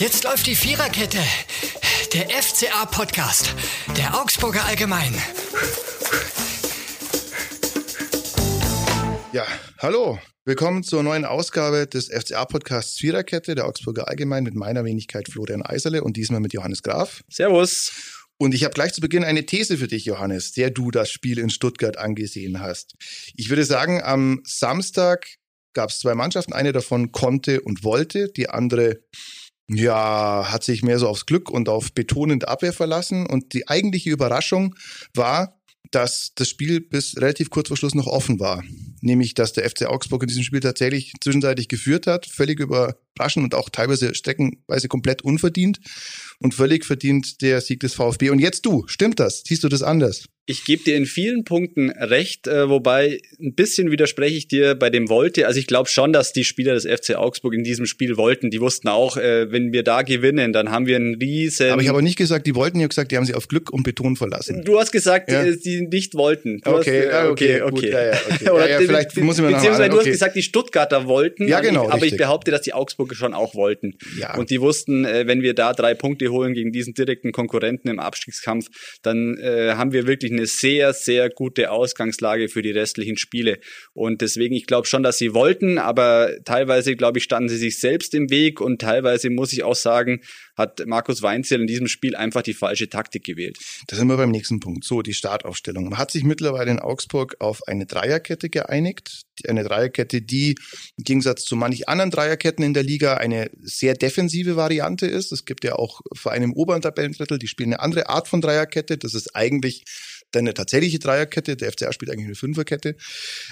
Jetzt läuft die Viererkette. Der FCA-Podcast. Der Augsburger Allgemein. Ja, hallo. Willkommen zur neuen Ausgabe des FCA-Podcasts Viererkette, der Augsburger Allgemein, mit meiner Wenigkeit Florian Eiserle und diesmal mit Johannes Graf. Servus. Und ich habe gleich zu Beginn eine These für dich, Johannes, der du das Spiel in Stuttgart angesehen hast. Ich würde sagen, am Samstag gab es zwei Mannschaften. Eine davon konnte und wollte, die andere ja, hat sich mehr so aufs Glück und auf betonende Abwehr verlassen. Und die eigentliche Überraschung war, dass das Spiel bis relativ kurz vor Schluss noch offen war. Nämlich, dass der FC Augsburg in diesem Spiel tatsächlich zwischenzeitlich geführt hat, völlig überraschend und auch teilweise streckenweise komplett unverdient und völlig verdient der Sieg des VfB. Und jetzt du, stimmt das? Siehst du das anders? Ich gebe dir in vielen Punkten recht, äh, wobei ein bisschen widerspreche ich dir bei dem wollte. Also ich glaube schon, dass die Spieler des FC Augsburg in diesem Spiel wollten. Die wussten auch, äh, wenn wir da gewinnen, dann haben wir einen riesen. Aber ich habe nicht gesagt, die wollten. Ich habe gesagt, die haben sie auf Glück und Beton verlassen. Du hast gesagt, ja? die nicht wollten. Okay, hast, okay, okay, okay. Ja, ja, okay. Oder ja, ja, vielleicht muss ich mir noch Beziehungsweise du hast gesagt, die Stuttgarter wollten. Ja, genau. Aber richtig. ich behaupte, dass die Augsburger schon auch wollten. Ja. Und die wussten, äh, wenn wir da drei Punkte holen gegen diesen direkten Konkurrenten im Abstiegskampf, dann äh, haben wir wirklich eine sehr, sehr sehr gute Ausgangslage für die restlichen Spiele. Und deswegen, ich glaube schon, dass sie wollten, aber teilweise, glaube ich, standen sie sich selbst im Weg und teilweise muss ich auch sagen, hat Markus Weinzel in diesem Spiel einfach die falsche Taktik gewählt. Da sind wir beim nächsten Punkt. So, die Startaufstellung. Man hat sich mittlerweile in Augsburg auf eine Dreierkette geeinigt. Eine Dreierkette, die im Gegensatz zu manch anderen Dreierketten in der Liga eine sehr defensive Variante ist. Es gibt ja auch Vereine im oberen Tabellendrittel, die spielen eine andere Art von Dreierkette. Das ist eigentlich dann eine tatsächliche Dreierkette. Der FCA spielt eigentlich eine Fünferkette.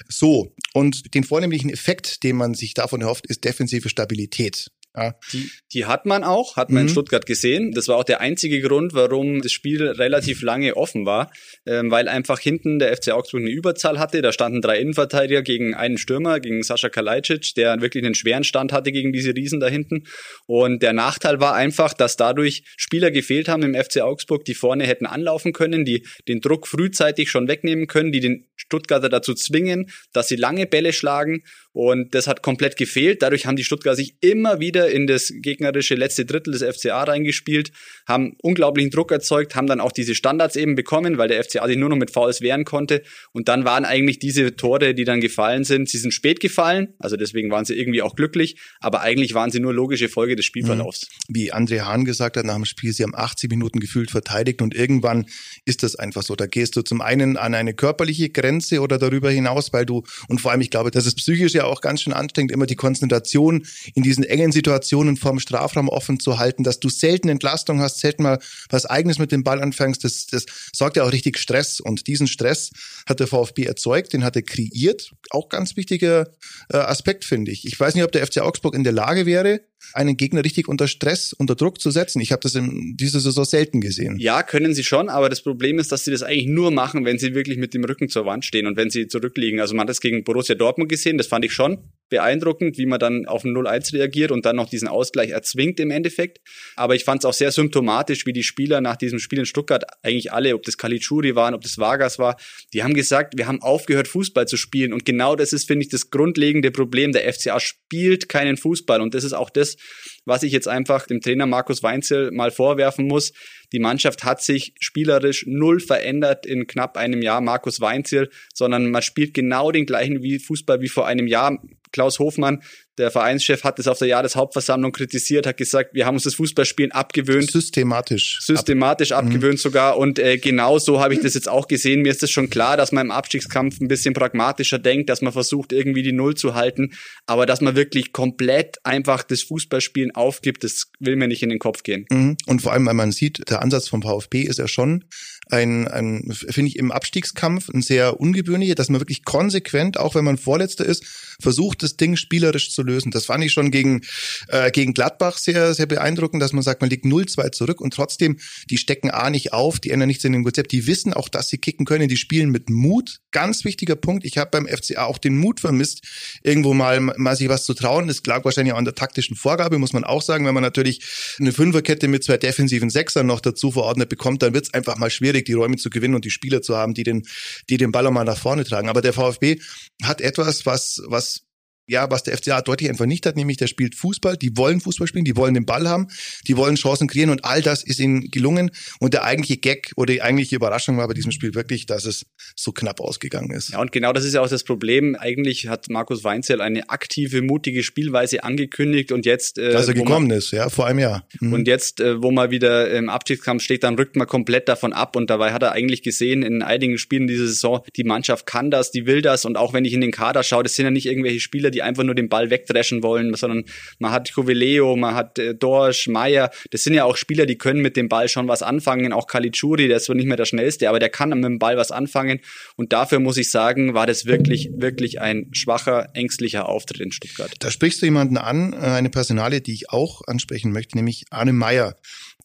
So. Und den vornehmlichen Effekt, den man sich davon erhofft, ist defensive Stabilität. Ja. Die, die hat man auch, hat man mhm. in Stuttgart gesehen. Das war auch der einzige Grund, warum das Spiel relativ lange offen war, ähm, weil einfach hinten der FC Augsburg eine Überzahl hatte. Da standen drei Innenverteidiger gegen einen Stürmer, gegen Sascha Kalajdzic, der wirklich einen schweren Stand hatte gegen diese Riesen da hinten. Und der Nachteil war einfach, dass dadurch Spieler gefehlt haben im FC Augsburg, die vorne hätten anlaufen können, die den Druck frühzeitig schon wegnehmen können, die den Stuttgarter dazu zwingen, dass sie lange Bälle schlagen. Und das hat komplett gefehlt. Dadurch haben die Stuttgarter sich immer wieder in das gegnerische letzte Drittel des FCA reingespielt, haben unglaublichen Druck erzeugt, haben dann auch diese Standards eben bekommen, weil der FCA sich nur noch mit Fouls wehren konnte. Und dann waren eigentlich diese Tore, die dann gefallen sind, sie sind spät gefallen, also deswegen waren sie irgendwie auch glücklich, aber eigentlich waren sie nur logische Folge des Spielverlaufs. Mhm. Wie André Hahn gesagt hat nach dem Spiel, sie haben 80 Minuten gefühlt verteidigt und irgendwann ist das einfach so. Da gehst du zum einen an eine körperliche Grenze oder darüber hinaus, weil du, und vor allem, ich glaube, das ist psychisch ja auch ganz schön anstrengend, immer die Konzentration in diesen engen Situationen vorm Strafraum offen zu halten, dass du selten Entlastung hast, selten mal was Eigenes mit dem Ball anfängst, das, das sorgt ja auch richtig Stress. Und diesen Stress hat der VfB erzeugt, den hat er kreiert. Auch ganz wichtiger äh, Aspekt, finde ich. Ich weiß nicht, ob der FC Augsburg in der Lage wäre, einen Gegner richtig unter Stress, unter Druck zu setzen. Ich habe das in dieser Saison selten gesehen. Ja, können sie schon, aber das Problem ist, dass sie das eigentlich nur machen, wenn sie wirklich mit dem Rücken zur Wand stehen und wenn sie zurückliegen. Also man hat das gegen Borussia Dortmund gesehen, das fand ich schon beeindruckend, wie man dann auf ein 0-1 reagiert und dann noch diesen Ausgleich erzwingt im Endeffekt. Aber ich fand es auch sehr symptomatisch, wie die Spieler nach diesem Spiel in Stuttgart, eigentlich alle, ob das Kalitschuri waren, ob das Vargas war, die haben gesagt, wir haben aufgehört, Fußball zu spielen. Und genau das ist, finde ich, das grundlegende Problem. Der FCA spielt keinen Fußball. Und das ist auch das, was ich jetzt einfach dem Trainer Markus Weinzel mal vorwerfen muss. Die Mannschaft hat sich spielerisch null verändert in knapp einem Jahr Markus Weinzel, sondern man spielt genau den gleichen Fußball wie vor einem Jahr. Klaus Hofmann der Vereinschef hat es auf der Jahreshauptversammlung kritisiert, hat gesagt, wir haben uns das Fußballspielen abgewöhnt. Systematisch. Systematisch Ab abgewöhnt mhm. sogar. Und äh, genau so habe ich das jetzt auch gesehen. Mir ist es schon klar, dass man im Abstiegskampf ein bisschen pragmatischer denkt, dass man versucht, irgendwie die Null zu halten. Aber dass man wirklich komplett einfach das Fußballspielen aufgibt, das will mir nicht in den Kopf gehen. Mhm. Und vor allem, weil man sieht, der Ansatz vom VfB ist ja schon ein, ein finde ich, im Abstiegskampf ein sehr ungewöhnlicher, dass man wirklich konsequent, auch wenn man Vorletzter ist, versucht, das Ding spielerisch zu lösen. Das fand ich schon gegen, äh, gegen Gladbach sehr, sehr beeindruckend, dass man sagt, man liegt 0-2 zurück und trotzdem, die stecken A nicht auf, die ändern nichts in dem Konzept, die wissen auch, dass sie kicken können, die spielen mit Mut. Ganz wichtiger Punkt. Ich habe beim FCA auch den Mut vermisst, irgendwo mal, mal sich was zu trauen. Das lag wahrscheinlich auch an der taktischen Vorgabe, muss man auch sagen. Wenn man natürlich eine Fünferkette mit zwei defensiven Sechsern noch dazu verordnet bekommt, dann wird es einfach mal schwierig, die Räume zu gewinnen und die Spieler zu haben, die den, die den Ball auch mal nach vorne tragen. Aber der VfB hat etwas, was, was ja, was der FCA deutlich einfach nicht hat, nämlich der spielt Fußball, die wollen Fußball spielen, die wollen den Ball haben, die wollen Chancen kreieren und all das ist ihnen gelungen. Und der eigentliche Gag oder die eigentliche Überraschung war bei diesem Spiel wirklich, dass es so knapp ausgegangen ist. Ja, und genau das ist ja auch das Problem. Eigentlich hat Markus Weinzel eine aktive, mutige Spielweise angekündigt und jetzt... Äh, Dass er gekommen man, ist, ja, vor einem Jahr. Mhm. Und jetzt, äh, wo man wieder im Abstiegskampf steht, dann rückt man komplett davon ab und dabei hat er eigentlich gesehen, in einigen Spielen diese Saison, die Mannschaft kann das, die will das und auch wenn ich in den Kader schaue, das sind ja nicht irgendwelche Spieler, die einfach nur den Ball wegdreschen wollen, sondern man hat Covileo, man hat äh, Dorsch, Meier, das sind ja auch Spieler, die können mit dem Ball schon was anfangen, auch Caligiuri, der ist zwar nicht mehr der schnellste, aber der kann mit dem Ball was anfangen. Und dafür muss ich sagen, war das wirklich, wirklich ein schwacher, ängstlicher Auftritt in Stuttgart. Da sprichst du jemanden an, äh, eine Personale, die ich auch ansprechen möchte, nämlich Arne Meier,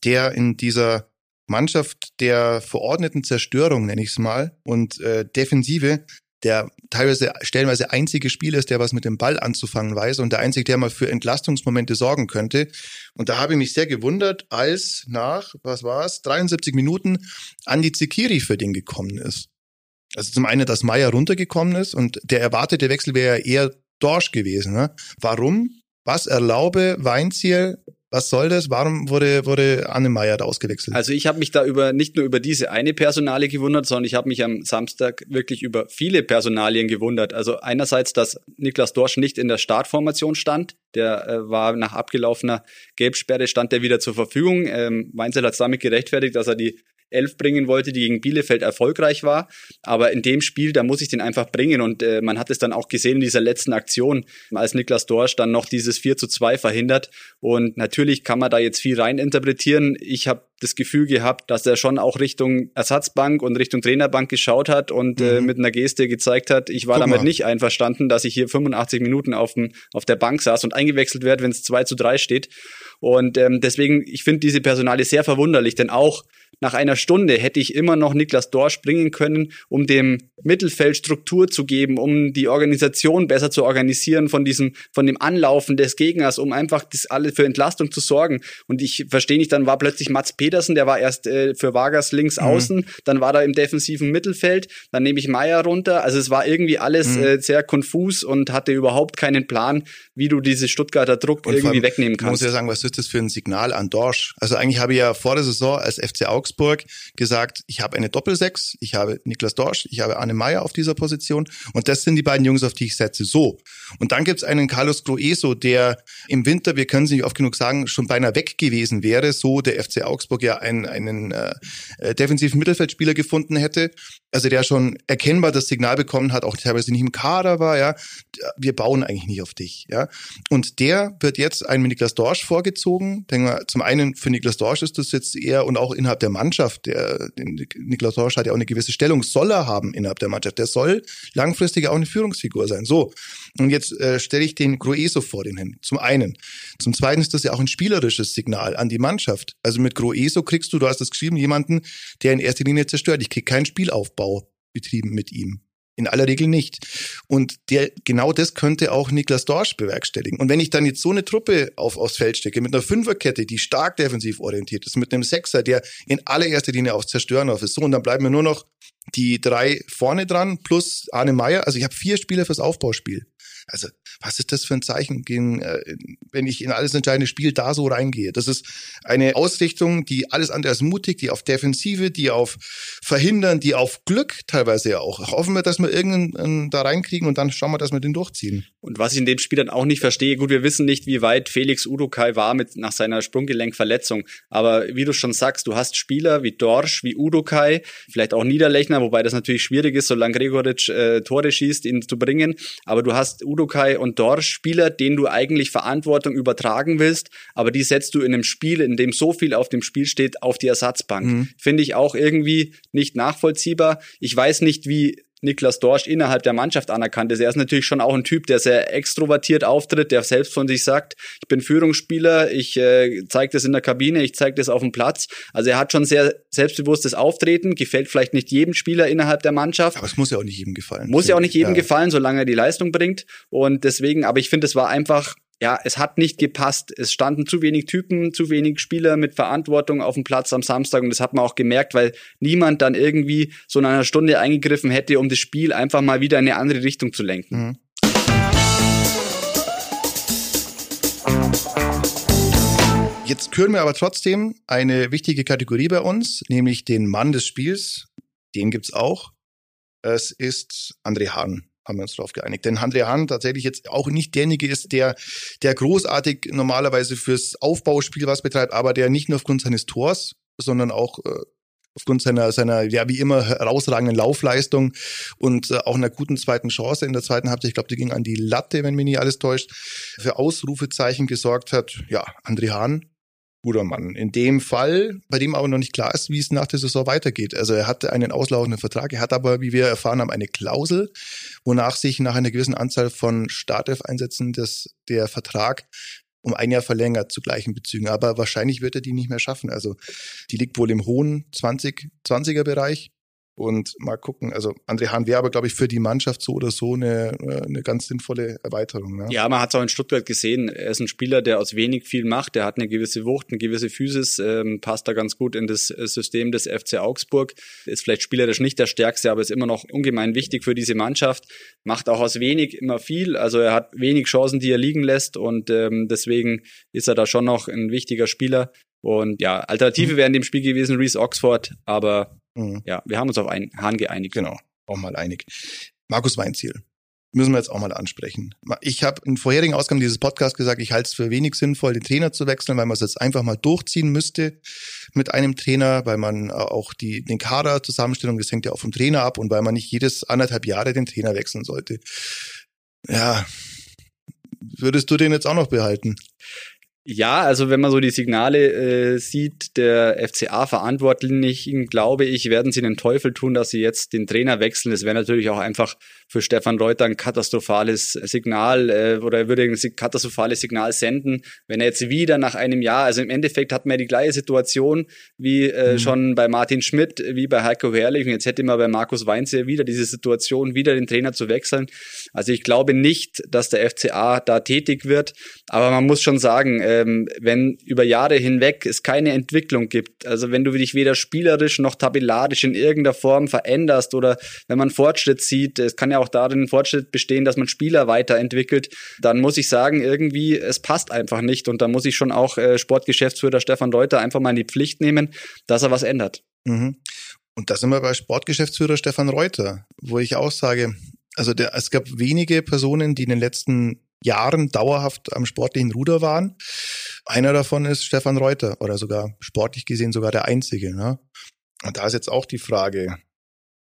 der in dieser Mannschaft der verordneten Zerstörung, nenne ich es mal, und äh, Defensive der teilweise stellenweise einzige Spieler ist, der was mit dem Ball anzufangen weiß und der einzige, der mal für Entlastungsmomente sorgen könnte. Und da habe ich mich sehr gewundert, als nach, was war es, 73 Minuten Andi Zikiri für den gekommen ist. Also zum einen, dass Meier runtergekommen ist und der erwartete Wechsel wäre eher Dorsch gewesen. Ne? Warum? Was erlaube Weinziel was soll das? Warum wurde, wurde Anne Meyer da ausgewechselt? Also ich habe mich da über nicht nur über diese eine Personalie gewundert, sondern ich habe mich am Samstag wirklich über viele Personalien gewundert. Also einerseits, dass Niklas Dorsch nicht in der Startformation stand. Der äh, war nach abgelaufener Gelbsperre, stand der wieder zur Verfügung. Ähm, Weinzel hat damit gerechtfertigt, dass er die Elf bringen wollte, die gegen Bielefeld erfolgreich war. Aber in dem Spiel, da muss ich den einfach bringen. Und äh, man hat es dann auch gesehen in dieser letzten Aktion, als Niklas Dorsch dann noch dieses 4 zu 2 verhindert. Und natürlich kann man da jetzt viel rein interpretieren. Ich habe das Gefühl gehabt, dass er schon auch Richtung Ersatzbank und Richtung Trainerbank geschaut hat und äh, mhm. äh, mit einer Geste gezeigt hat, ich war Guck damit mal. nicht einverstanden, dass ich hier 85 Minuten auf, dem, auf der Bank saß und eingewechselt werde, wenn es 2 zu 3 steht. Und ähm, deswegen, ich finde diese Personale sehr verwunderlich, denn auch nach einer Stunde hätte ich immer noch Niklas Dorsch bringen können, um dem Mittelfeld Struktur zu geben, um die Organisation besser zu organisieren von diesem, von dem Anlaufen des Gegners, um einfach das alle für Entlastung zu sorgen. Und ich verstehe nicht, dann war plötzlich Mats Petersen, der war erst äh, für Vargas links mhm. außen, dann war er im defensiven Mittelfeld, dann nehme ich Meier runter. Also es war irgendwie alles mhm. äh, sehr konfus und hatte überhaupt keinen Plan, wie du diese Stuttgarter Druck und irgendwie wegnehmen kannst. Ich muss ja sagen, was ist das für ein Signal an Dorsch? Also eigentlich habe ich ja vor der Saison als FC Augsburg gesagt, ich habe eine Doppelsechs, ich habe Niklas Dorsch, ich habe Anne Meyer auf dieser Position und das sind die beiden Jungs, auf die ich setze. So. Und dann gibt's einen Carlos Groeso, der im Winter, wir können es nicht oft genug sagen, schon beinahe weg gewesen wäre, so der FC Augsburg ja einen, einen äh, äh, defensiven Mittelfeldspieler gefunden hätte also der schon erkennbar das Signal bekommen hat, auch teilweise nicht im Kader war, ja, wir bauen eigentlich nicht auf dich, ja. Und der wird jetzt einem Niklas Dorsch vorgezogen. Denken wir, zum einen für Niklas Dorsch ist das jetzt eher und auch innerhalb der Mannschaft, der Niklas Dorsch hat ja auch eine gewisse Stellung, soll er haben innerhalb der Mannschaft. Der soll langfristig auch eine Führungsfigur sein. So. Und jetzt äh, stelle ich den Groeso vor den hin. Zum einen. Zum zweiten ist das ja auch ein spielerisches Signal an die Mannschaft. Also mit Groeso kriegst du, du hast das geschrieben, jemanden, der in erster Linie zerstört. Ich krieg keinen Spielaufbau. Aufbau betrieben mit ihm. In aller Regel nicht. Und der, genau das könnte auch Niklas Dorsch bewerkstelligen. Und wenn ich dann jetzt so eine Truppe auf, aufs Feld stecke, mit einer Fünferkette, die stark defensiv orientiert ist, mit einem Sechser, der in allererster Linie aufs Zerstören auf ist, so, und dann bleiben mir nur noch die drei vorne dran, plus Arne Meyer. Also ich habe vier Spieler fürs Aufbauspiel. Also was ist das für ein Zeichen, gegen, äh, wenn ich in alles entscheidende Spiel da so reingehe? Das ist eine Ausrichtung, die alles andere als mutig, die auf Defensive, die auf Verhindern, die auf Glück teilweise ja auch. Hoffen wir, dass wir irgendeinen da reinkriegen und dann schauen wir, dass wir den durchziehen. Und was ich in dem Spiel dann auch nicht verstehe, gut, wir wissen nicht, wie weit Felix Udokai war mit nach seiner Sprunggelenkverletzung. Aber wie du schon sagst, du hast Spieler wie Dorsch, wie Udokai, vielleicht auch Niederlechner, wobei das natürlich schwierig ist, solange Gregoritsch äh, Tore schießt, ihn zu bringen. Aber du hast Udokai und Dorsch Spieler, denen du eigentlich Verantwortung übertragen willst, aber die setzt du in einem Spiel, in dem so viel auf dem Spiel steht, auf die Ersatzbank. Mhm. Finde ich auch irgendwie nicht nachvollziehbar. Ich weiß nicht, wie Niklas Dorsch innerhalb der Mannschaft anerkannt ist. Er ist natürlich schon auch ein Typ, der sehr extrovertiert auftritt, der selbst von sich sagt, ich bin Führungsspieler, ich äh, zeige das in der Kabine, ich zeige das auf dem Platz. Also er hat schon sehr selbstbewusstes Auftreten, gefällt vielleicht nicht jedem Spieler innerhalb der Mannschaft. Aber es muss ja auch nicht jedem gefallen. Muss ja auch nicht jedem ja. gefallen, solange er die Leistung bringt. Und deswegen, aber ich finde, es war einfach ja, es hat nicht gepasst. Es standen zu wenig Typen, zu wenig Spieler mit Verantwortung auf dem Platz am Samstag und das hat man auch gemerkt, weil niemand dann irgendwie so in einer Stunde eingegriffen hätte, um das Spiel einfach mal wieder in eine andere Richtung zu lenken. Mhm. Jetzt küren wir aber trotzdem eine wichtige Kategorie bei uns, nämlich den Mann des Spiels. Den gibt's auch. Es ist André Hahn haben wir uns darauf geeinigt. Denn André Hahn tatsächlich jetzt auch nicht derjenige ist, der, der großartig normalerweise fürs Aufbauspiel was betreibt, aber der nicht nur aufgrund seines Tors, sondern auch äh, aufgrund seiner, seiner, ja, wie immer herausragenden Laufleistung und äh, auch einer guten zweiten Chance in der zweiten Halbzeit, ich glaube, die ging an die Latte, wenn mich nicht alles täuscht, für Ausrufezeichen gesorgt hat. Ja, André Hahn, guter Mann. In dem Fall, bei dem aber noch nicht klar ist, wie es nach der Saison weitergeht. Also er hatte einen auslaufenden Vertrag, er hat aber, wie wir erfahren haben, eine Klausel, wonach sich nach einer gewissen Anzahl von Startelf-Einsätzen der Vertrag um ein Jahr verlängert zu gleichen Bezügen. Aber wahrscheinlich wird er die nicht mehr schaffen. Also die liegt wohl im hohen 20, 20er Bereich. Und mal gucken, also André Hahn wäre aber, glaube ich, für die Mannschaft so oder so eine, eine ganz sinnvolle Erweiterung. Ne? Ja, man hat es auch in Stuttgart gesehen. Er ist ein Spieler, der aus wenig viel macht. Der hat eine gewisse Wucht, eine gewisse Physis, ähm, passt da ganz gut in das äh, System des FC Augsburg. Ist vielleicht spielerisch nicht der Stärkste, aber ist immer noch ungemein wichtig für diese Mannschaft. Macht auch aus wenig immer viel. Also er hat wenig Chancen, die er liegen lässt und ähm, deswegen ist er da schon noch ein wichtiger Spieler. Und ja, Alternative mhm. wäre in dem Spiel gewesen Reese Oxford, aber Mhm. Ja, wir haben uns auf einen Hahn geeinigt. Genau, auch mal einig. Markus Weinziel. Müssen wir jetzt auch mal ansprechen. Ich habe in vorherigen Ausgaben dieses Podcasts gesagt, ich halte es für wenig sinnvoll, den Trainer zu wechseln, weil man es jetzt einfach mal durchziehen müsste mit einem Trainer, weil man äh, auch die den Kader Zusammenstellung, das hängt ja auch vom Trainer ab und weil man nicht jedes anderthalb Jahre den Trainer wechseln sollte. Ja, würdest du den jetzt auch noch behalten? Ja, also wenn man so die Signale äh, sieht, der FCA-Verantwortlichen, glaube ich, werden sie den Teufel tun, dass sie jetzt den Trainer wechseln. Das wäre natürlich auch einfach für Stefan Reuter ein katastrophales Signal äh, oder er würde ein katastrophales Signal senden, wenn er jetzt wieder nach einem Jahr, also im Endeffekt hat man ja die gleiche Situation wie äh, mhm. schon bei Martin Schmidt, wie bei Heiko Herrlich und jetzt hätte man bei Markus Weinze wieder diese Situation, wieder den Trainer zu wechseln. Also ich glaube nicht, dass der FCA da tätig wird, aber man muss schon sagen, äh, ähm, wenn über Jahre hinweg es keine Entwicklung gibt, also wenn du dich weder spielerisch noch tabellarisch in irgendeiner Form veränderst oder wenn man Fortschritt sieht, es kann ja auch darin Fortschritt bestehen, dass man Spieler weiterentwickelt, dann muss ich sagen, irgendwie, es passt einfach nicht und da muss ich schon auch äh, Sportgeschäftsführer Stefan Reuter einfach mal in die Pflicht nehmen, dass er was ändert. Mhm. Und da sind wir bei Sportgeschäftsführer Stefan Reuter, wo ich auch sage, also der, es gab wenige Personen, die in den letzten Jahren dauerhaft am sportlichen Ruder waren. Einer davon ist Stefan Reuter oder sogar sportlich gesehen sogar der einzige. Ne? Und da ist jetzt auch die Frage,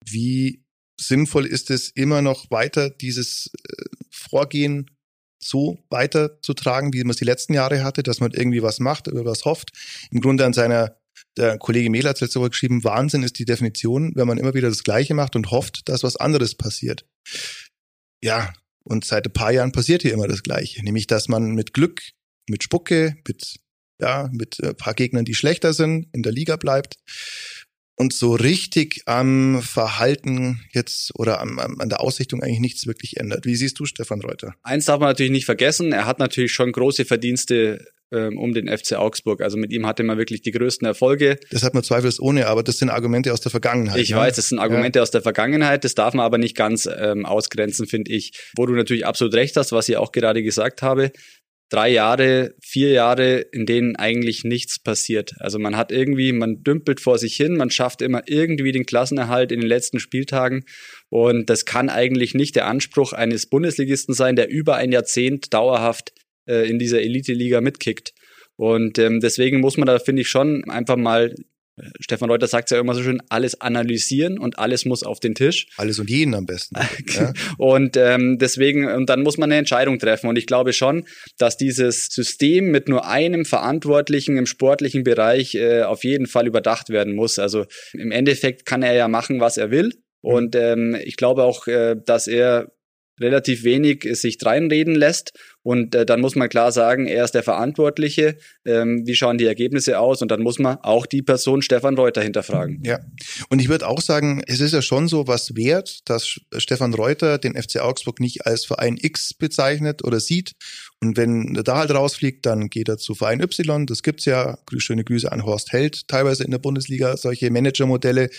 wie sinnvoll ist es immer noch weiter, dieses äh, Vorgehen so weiterzutragen, wie man es die letzten Jahre hatte, dass man irgendwie was macht, über was hofft. Im Grunde an seiner, der Kollege Mehl hat letzte Woche geschrieben, Wahnsinn ist die Definition, wenn man immer wieder das Gleiche macht und hofft, dass was anderes passiert. Ja, und seit ein paar Jahren passiert hier immer das Gleiche, nämlich dass man mit Glück, mit Spucke, mit ja, mit ein paar Gegnern, die schlechter sind, in der Liga bleibt und so richtig am Verhalten jetzt oder am, am, an der Ausrichtung eigentlich nichts wirklich ändert. Wie siehst du Stefan Reuter? Eins darf man natürlich nicht vergessen, er hat natürlich schon große Verdienste ähm, um den FC Augsburg. Also mit ihm hatte man wirklich die größten Erfolge. Das hat man zweifelsohne, aber das sind Argumente aus der Vergangenheit. Ich ne? weiß, das sind Argumente ja. aus der Vergangenheit. Das darf man aber nicht ganz ähm, ausgrenzen, finde ich. Wo du natürlich absolut recht hast, was ich auch gerade gesagt habe drei Jahre, vier Jahre, in denen eigentlich nichts passiert. Also man hat irgendwie, man dümpelt vor sich hin, man schafft immer irgendwie den Klassenerhalt in den letzten Spieltagen. Und das kann eigentlich nicht der Anspruch eines Bundesligisten sein, der über ein Jahrzehnt dauerhaft äh, in dieser Elite-Liga mitkickt. Und ähm, deswegen muss man da, finde ich, schon einfach mal Stefan Reuter sagt ja immer so schön, alles analysieren und alles muss auf den Tisch. Alles und jeden am besten. ja. Und ähm, deswegen, und dann muss man eine Entscheidung treffen. Und ich glaube schon, dass dieses System mit nur einem Verantwortlichen im sportlichen Bereich äh, auf jeden Fall überdacht werden muss. Also im Endeffekt kann er ja machen, was er will. Mhm. Und ähm, ich glaube auch, äh, dass er relativ wenig sich dreinreden lässt. Und äh, dann muss man klar sagen, er ist der Verantwortliche. Ähm, wie schauen die Ergebnisse aus? Und dann muss man auch die Person Stefan Reuter hinterfragen. Ja. Und ich würde auch sagen, es ist ja schon so was wert, dass Stefan Reuter den FC Augsburg nicht als Verein X bezeichnet oder sieht. Und wenn er da halt rausfliegt, dann geht er zu Verein Y. Das gibt's ja. Schöne Grüße an Horst Held, teilweise in der Bundesliga, solche Managermodelle.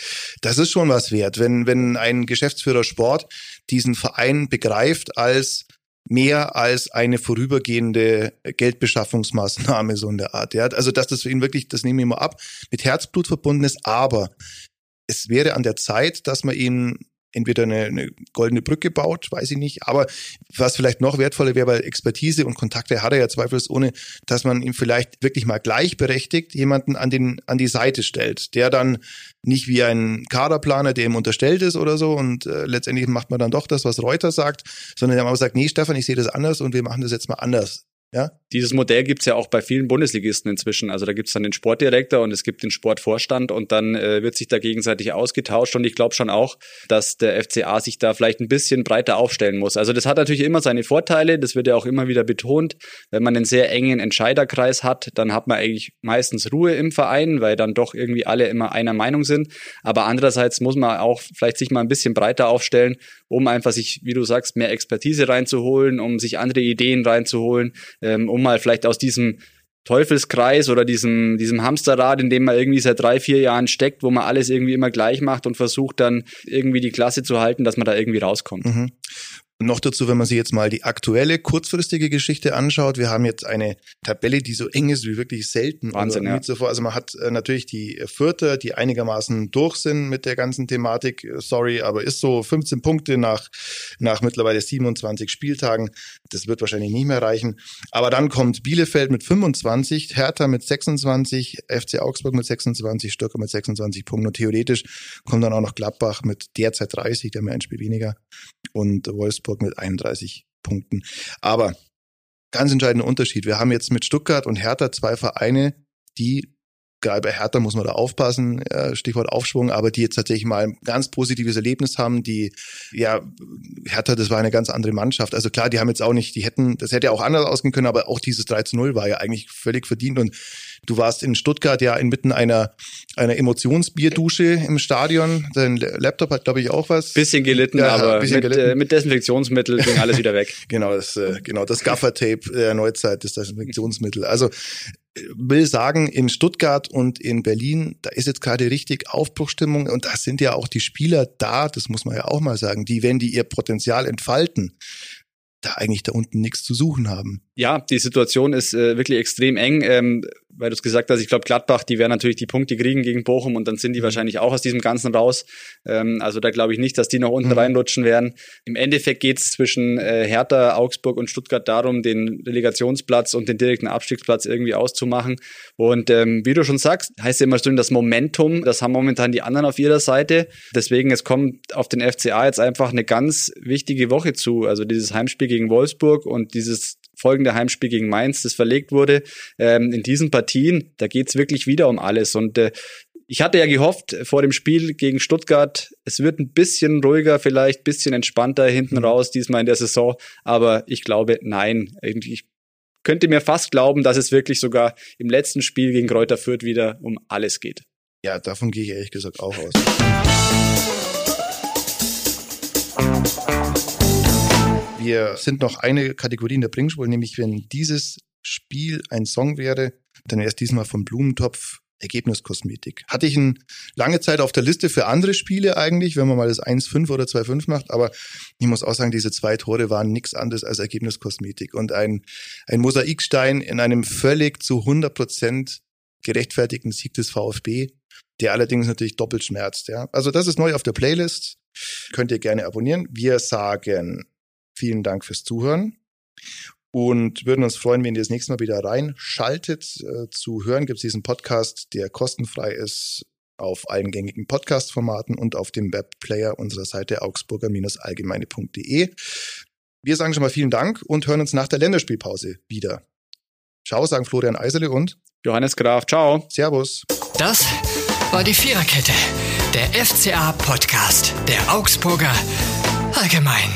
Das ist schon was wert, wenn, wenn ein Geschäftsführer Sport diesen Verein begreift als mehr als eine vorübergehende Geldbeschaffungsmaßnahme so in der Art. Ja, also dass das für ihn wirklich, das nehme ich mal ab, mit Herzblut verbunden ist, aber es wäre an der Zeit, dass man ihn entweder eine, eine goldene Brücke baut, weiß ich nicht. Aber was vielleicht noch wertvoller wäre, weil Expertise und Kontakte hat er ja zweifelsohne, dass man ihm vielleicht wirklich mal gleichberechtigt jemanden an den an die Seite stellt, der dann nicht wie ein Kaderplaner, der ihm unterstellt ist oder so und äh, letztendlich macht man dann doch das, was Reuter sagt, sondern der mal sagt, nee, Stefan, ich sehe das anders und wir machen das jetzt mal anders. Ja? Dieses Modell gibt's ja auch bei vielen Bundesligisten inzwischen. Also da gibt's dann den Sportdirektor und es gibt den Sportvorstand und dann äh, wird sich da gegenseitig ausgetauscht. Und ich glaube schon auch, dass der FCA sich da vielleicht ein bisschen breiter aufstellen muss. Also das hat natürlich immer seine Vorteile, das wird ja auch immer wieder betont. Wenn man einen sehr engen Entscheiderkreis hat, dann hat man eigentlich meistens Ruhe im Verein, weil dann doch irgendwie alle immer einer Meinung sind. Aber andererseits muss man auch vielleicht sich mal ein bisschen breiter aufstellen, um einfach sich, wie du sagst, mehr Expertise reinzuholen, um sich andere Ideen reinzuholen ähm, um mal vielleicht aus diesem Teufelskreis oder diesem, diesem Hamsterrad, in dem man irgendwie seit drei, vier Jahren steckt, wo man alles irgendwie immer gleich macht und versucht dann irgendwie die Klasse zu halten, dass man da irgendwie rauskommt. Mhm. Noch dazu, wenn man sich jetzt mal die aktuelle kurzfristige Geschichte anschaut, wir haben jetzt eine Tabelle, die so eng ist wie wirklich selten. Wahnsinn, ja. Zuvor. Also man hat äh, natürlich die Vierte, die einigermaßen durch sind mit der ganzen Thematik. Sorry, aber ist so 15 Punkte nach, nach mittlerweile 27 Spieltagen. Das wird wahrscheinlich nicht mehr reichen. Aber dann kommt Bielefeld mit 25, Hertha mit 26, FC Augsburg mit 26, Stöcker mit 26 Punkten. Und theoretisch kommt dann auch noch Gladbach mit derzeit 30, der ja ein Spiel weniger. Und Wolfsburg Wolfsburg mit 31 Punkten. Aber ganz entscheidender Unterschied. Wir haben jetzt mit Stuttgart und Hertha zwei Vereine, die gerade bei Hertha muss man da aufpassen, Stichwort Aufschwung, aber die jetzt tatsächlich mal ein ganz positives Erlebnis haben, die, ja, Hertha, das war eine ganz andere Mannschaft. Also klar, die haben jetzt auch nicht, die hätten, das hätte auch anders ausgehen können, aber auch dieses 3 zu 0 war ja eigentlich völlig verdient und du warst in Stuttgart ja inmitten einer, einer Emotionsbierdusche im Stadion. Dein Laptop hat, glaube ich, auch was. Bisschen gelitten, ja, aber bisschen mit, gelitten. Äh, mit Desinfektionsmittel ging alles wieder weg. genau, das, äh, genau, das Gaffertape der Neuzeit, das Desinfektionsmittel. Also will sagen, in Stuttgart und in Berlin, da ist jetzt gerade richtig Aufbruchstimmung und da sind ja auch die Spieler da, das muss man ja auch mal sagen, die, wenn die ihr Potenzial entfalten, da eigentlich da unten nichts zu suchen haben. Ja, die Situation ist äh, wirklich extrem eng. Ähm, weil du es gesagt hast, ich glaube, Gladbach, die werden natürlich die Punkte kriegen gegen Bochum und dann sind die mhm. wahrscheinlich auch aus diesem Ganzen raus. Ähm, also da glaube ich nicht, dass die noch unten mhm. reinrutschen werden. Im Endeffekt geht es zwischen äh, Hertha, Augsburg und Stuttgart darum, den Relegationsplatz und den direkten Abstiegsplatz irgendwie auszumachen. Und ähm, wie du schon sagst, heißt ja immer so das Momentum, das haben momentan die anderen auf ihrer Seite. Deswegen, es kommt auf den FCA jetzt einfach eine ganz wichtige Woche zu. Also dieses Heimspiel gegen Wolfsburg und dieses folgende Heimspiel gegen Mainz, das verlegt wurde. Ähm, in diesen Partien, da geht's wirklich wieder um alles. Und äh, ich hatte ja gehofft vor dem Spiel gegen Stuttgart, es wird ein bisschen ruhiger, vielleicht ein bisschen entspannter hinten mhm. raus diesmal in der Saison. Aber ich glaube, nein. Ich könnte mir fast glauben, dass es wirklich sogar im letzten Spiel gegen Kräuter Fürth wieder um alles geht. Ja, davon gehe ich ehrlich gesagt auch aus. Wir sind noch eine Kategorie in der Bringschule, nämlich wenn dieses Spiel ein Song wäre, dann wäre es diesmal vom Blumentopf Ergebniskosmetik. Hatte ich ein, lange Zeit auf der Liste für andere Spiele eigentlich, wenn man mal das 1-5 oder 2-5 macht, aber ich muss auch sagen, diese zwei Tore waren nichts anderes als Ergebniskosmetik und ein, ein Mosaikstein in einem völlig zu 100 Prozent gerechtfertigten Sieg des VfB, der allerdings natürlich doppelt schmerzt. Ja. Also das ist neu auf der Playlist, könnt ihr gerne abonnieren. Wir sagen Vielen Dank fürs Zuhören und würden uns freuen, wenn ihr das nächste Mal wieder reinschaltet. Äh, zu hören gibt es diesen Podcast, der kostenfrei ist auf allen gängigen Podcast-Formaten und auf dem Webplayer unserer Seite augsburger-allgemeine.de. Wir sagen schon mal vielen Dank und hören uns nach der Länderspielpause wieder. Ciao, sagen Florian Eiserle und Johannes Graf. Ciao. Servus. Das war die Viererkette, der FCA-Podcast der Augsburger Allgemein.